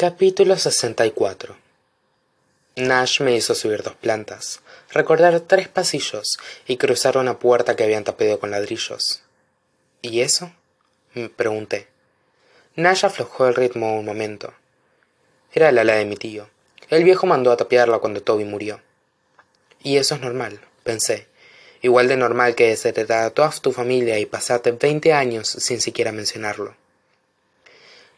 Capítulo 64 Nash me hizo subir dos plantas, recorrer tres pasillos y cruzar una puerta que habían tapado con ladrillos. ¿Y eso? me pregunté. Nash aflojó el ritmo un momento. Era el ala de mi tío. El viejo mandó a tapiarla cuando Toby murió. Y eso es normal, pensé. Igual de normal que desheredar a toda tu familia y pasarte veinte años sin siquiera mencionarlo.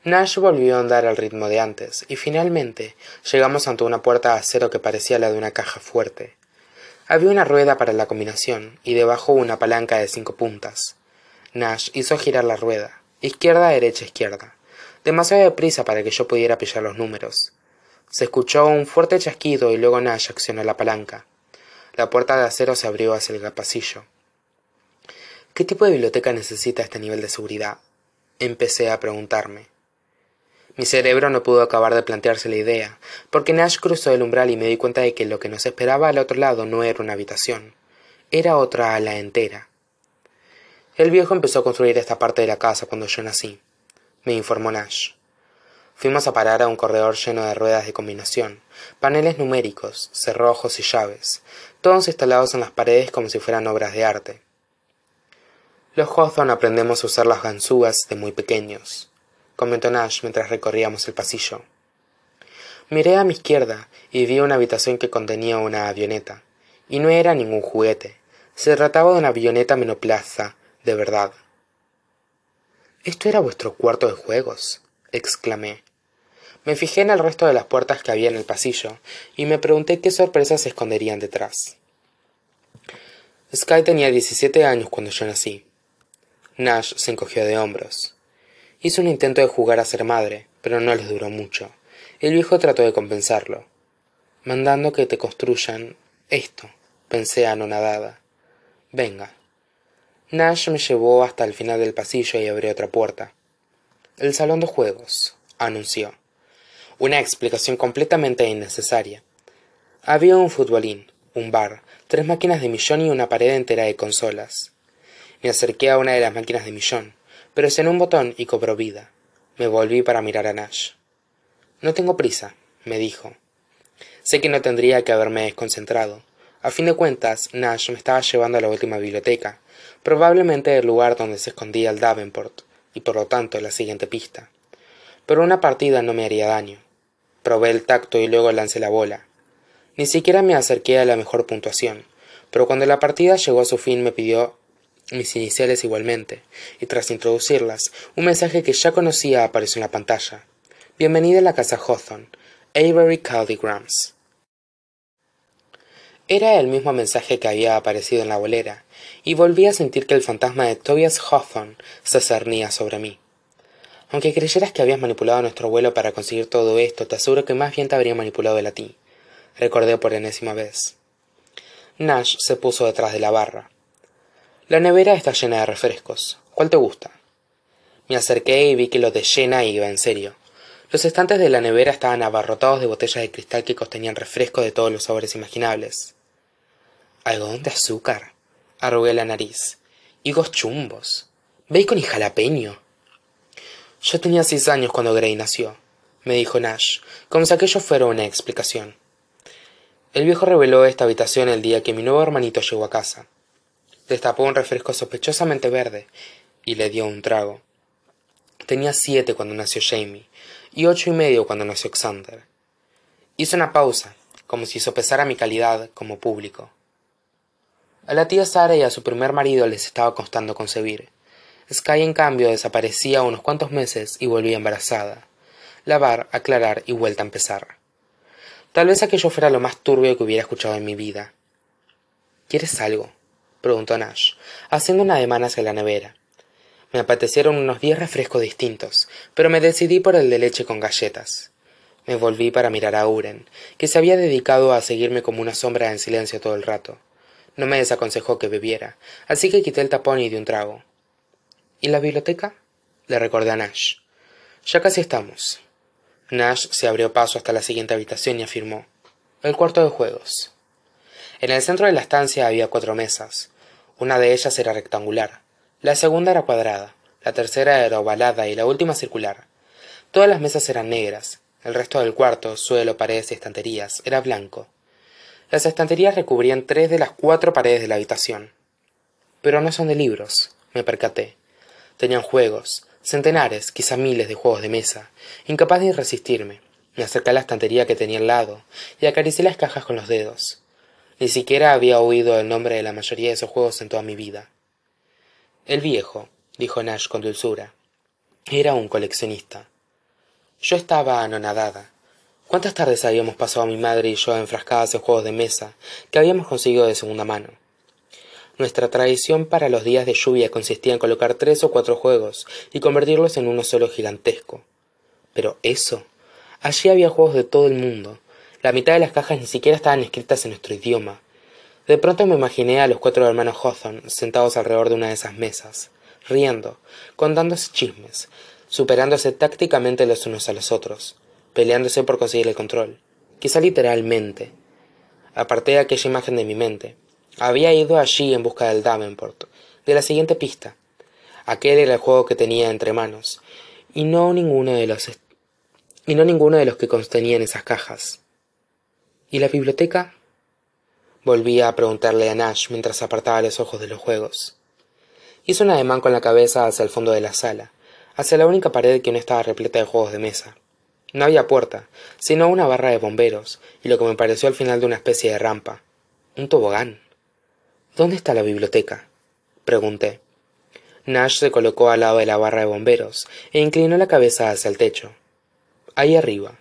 Nash volvió a andar al ritmo de antes, y finalmente llegamos ante una puerta de acero que parecía la de una caja fuerte. Había una rueda para la combinación, y debajo una palanca de cinco puntas. Nash hizo girar la rueda, izquierda, derecha, izquierda, demasiado deprisa para que yo pudiera pillar los números. Se escuchó un fuerte chasquido y luego Nash accionó la palanca. La puerta de acero se abrió hacia el pasillo. ¿Qué tipo de biblioteca necesita este nivel de seguridad? Empecé a preguntarme. Mi cerebro no pudo acabar de plantearse la idea, porque Nash cruzó el umbral y me di cuenta de que lo que nos esperaba al otro lado no era una habitación, era otra ala entera. El viejo empezó a construir esta parte de la casa cuando yo nací, me informó Nash. Fuimos a parar a un corredor lleno de ruedas de combinación, paneles numéricos, cerrojos y llaves, todos instalados en las paredes como si fueran obras de arte. Los Hawthorne aprendemos a usar las ganzúas de muy pequeños comentó Nash mientras recorríamos el pasillo. Miré a mi izquierda y vi una habitación que contenía una avioneta. Y no era ningún juguete. Se trataba de una avioneta menoplaza, de verdad. ¿Esto era vuestro cuarto de juegos? exclamé. Me fijé en el resto de las puertas que había en el pasillo y me pregunté qué sorpresas se esconderían detrás. Sky tenía diecisiete años cuando yo nací. Nash se encogió de hombros. Hizo un intento de jugar a ser madre, pero no les duró mucho. El viejo trató de compensarlo. Mandando que te construyan esto, pensé anonadada. Venga. Nash me llevó hasta el final del pasillo y abrió otra puerta. El salón de juegos, anunció. Una explicación completamente innecesaria. Había un futbolín, un bar, tres máquinas de millón y una pared entera de consolas. Me acerqué a una de las máquinas de millón presioné un botón y cobró vida. Me volví para mirar a Nash. No tengo prisa, me dijo. Sé que no tendría que haberme desconcentrado. A fin de cuentas, Nash me estaba llevando a la última biblioteca, probablemente el lugar donde se escondía el Davenport, y por lo tanto la siguiente pista. Pero una partida no me haría daño. Probé el tacto y luego lancé la bola. Ni siquiera me acerqué a la mejor puntuación, pero cuando la partida llegó a su fin me pidió mis iniciales igualmente, y tras introducirlas, un mensaje que ya conocía apareció en la pantalla. Bienvenida a la casa Hawthorne, Avery Caldigrams. Era el mismo mensaje que había aparecido en la bolera, y volví a sentir que el fantasma de Tobias Hawthorne se cernía sobre mí. Aunque creyeras que habías manipulado a nuestro abuelo para conseguir todo esto, te aseguro que más bien te habría manipulado él a ti, recordé por enésima vez. Nash se puso detrás de la barra. La nevera está llena de refrescos. ¿Cuál te gusta? Me acerqué y vi que lo de llena iba en serio. Los estantes de la nevera estaban abarrotados de botellas de cristal que contenían refrescos de todos los sabores imaginables. Algodón de azúcar. Arrugué la nariz. Higos chumbos. Bacon y jalapeño. Yo tenía seis años cuando Gray nació, me dijo Nash, como si aquello fuera una explicación. El viejo reveló esta habitación el día que mi nuevo hermanito llegó a casa destapó un refresco sospechosamente verde y le dio un trago. Tenía siete cuando nació Jamie y ocho y medio cuando nació Xander. Hizo una pausa, como si sopesara mi calidad como público. A la tía Sara y a su primer marido les estaba costando concebir. Sky, en cambio, desaparecía unos cuantos meses y volvía embarazada. Lavar, aclarar y vuelta a empezar. Tal vez aquello fuera lo más turbio que hubiera escuchado en mi vida. ¿Quieres algo? Preguntó Nash, haciendo una ademán hacia la nevera. Me apetecieron unos diez refrescos distintos, pero me decidí por el de leche con galletas. Me volví para mirar a Uren, que se había dedicado a seguirme como una sombra en silencio todo el rato. No me desaconsejó que bebiera, así que quité el tapón y di un trago. ¿Y la biblioteca? le recordé a Nash. Ya casi estamos. Nash se abrió paso hasta la siguiente habitación y afirmó El cuarto de juegos. En el centro de la estancia había cuatro mesas. Una de ellas era rectangular, la segunda era cuadrada, la tercera era ovalada y la última circular. Todas las mesas eran negras, El resto del cuarto, suelo, paredes y estanterías, era blanco. Las estanterías recubrían tres de las cuatro paredes de la habitación. Pero no son de libros, me percaté. Tenían juegos, centenares, quizá miles de juegos de mesa. Incapaz de resistirme, me acerqué a la estantería que tenía al lado y acaricié las cajas con los dedos. Ni siquiera había oído el nombre de la mayoría de esos juegos en toda mi vida. El viejo, dijo Nash con dulzura, era un coleccionista. Yo estaba anonadada. ¿Cuántas tardes habíamos pasado mi madre y yo enfrascadas en juegos de mesa que habíamos conseguido de segunda mano? Nuestra tradición para los días de lluvia consistía en colocar tres o cuatro juegos y convertirlos en uno solo gigantesco. Pero eso. Allí había juegos de todo el mundo, la mitad de las cajas ni siquiera estaban escritas en nuestro idioma. De pronto me imaginé a los cuatro hermanos Hawthorne sentados alrededor de una de esas mesas, riendo, contándose chismes, superándose tácticamente los unos a los otros, peleándose por conseguir el control, quizá literalmente. Aparté aquella imagen de mi mente. Había ido allí en busca del Davenport, de la siguiente pista. Aquel era el juego que tenía entre manos, y no ninguno de los y no ninguno de los que contenían esas cajas. ¿Y la biblioteca? Volví a preguntarle a Nash mientras apartaba los ojos de los juegos. Hizo un ademán con la cabeza hacia el fondo de la sala, hacia la única pared que no estaba repleta de juegos de mesa. No había puerta, sino una barra de bomberos, y lo que me pareció al final de una especie de rampa. Un tobogán. ¿Dónde está la biblioteca? pregunté. Nash se colocó al lado de la barra de bomberos e inclinó la cabeza hacia el techo. Ahí arriba,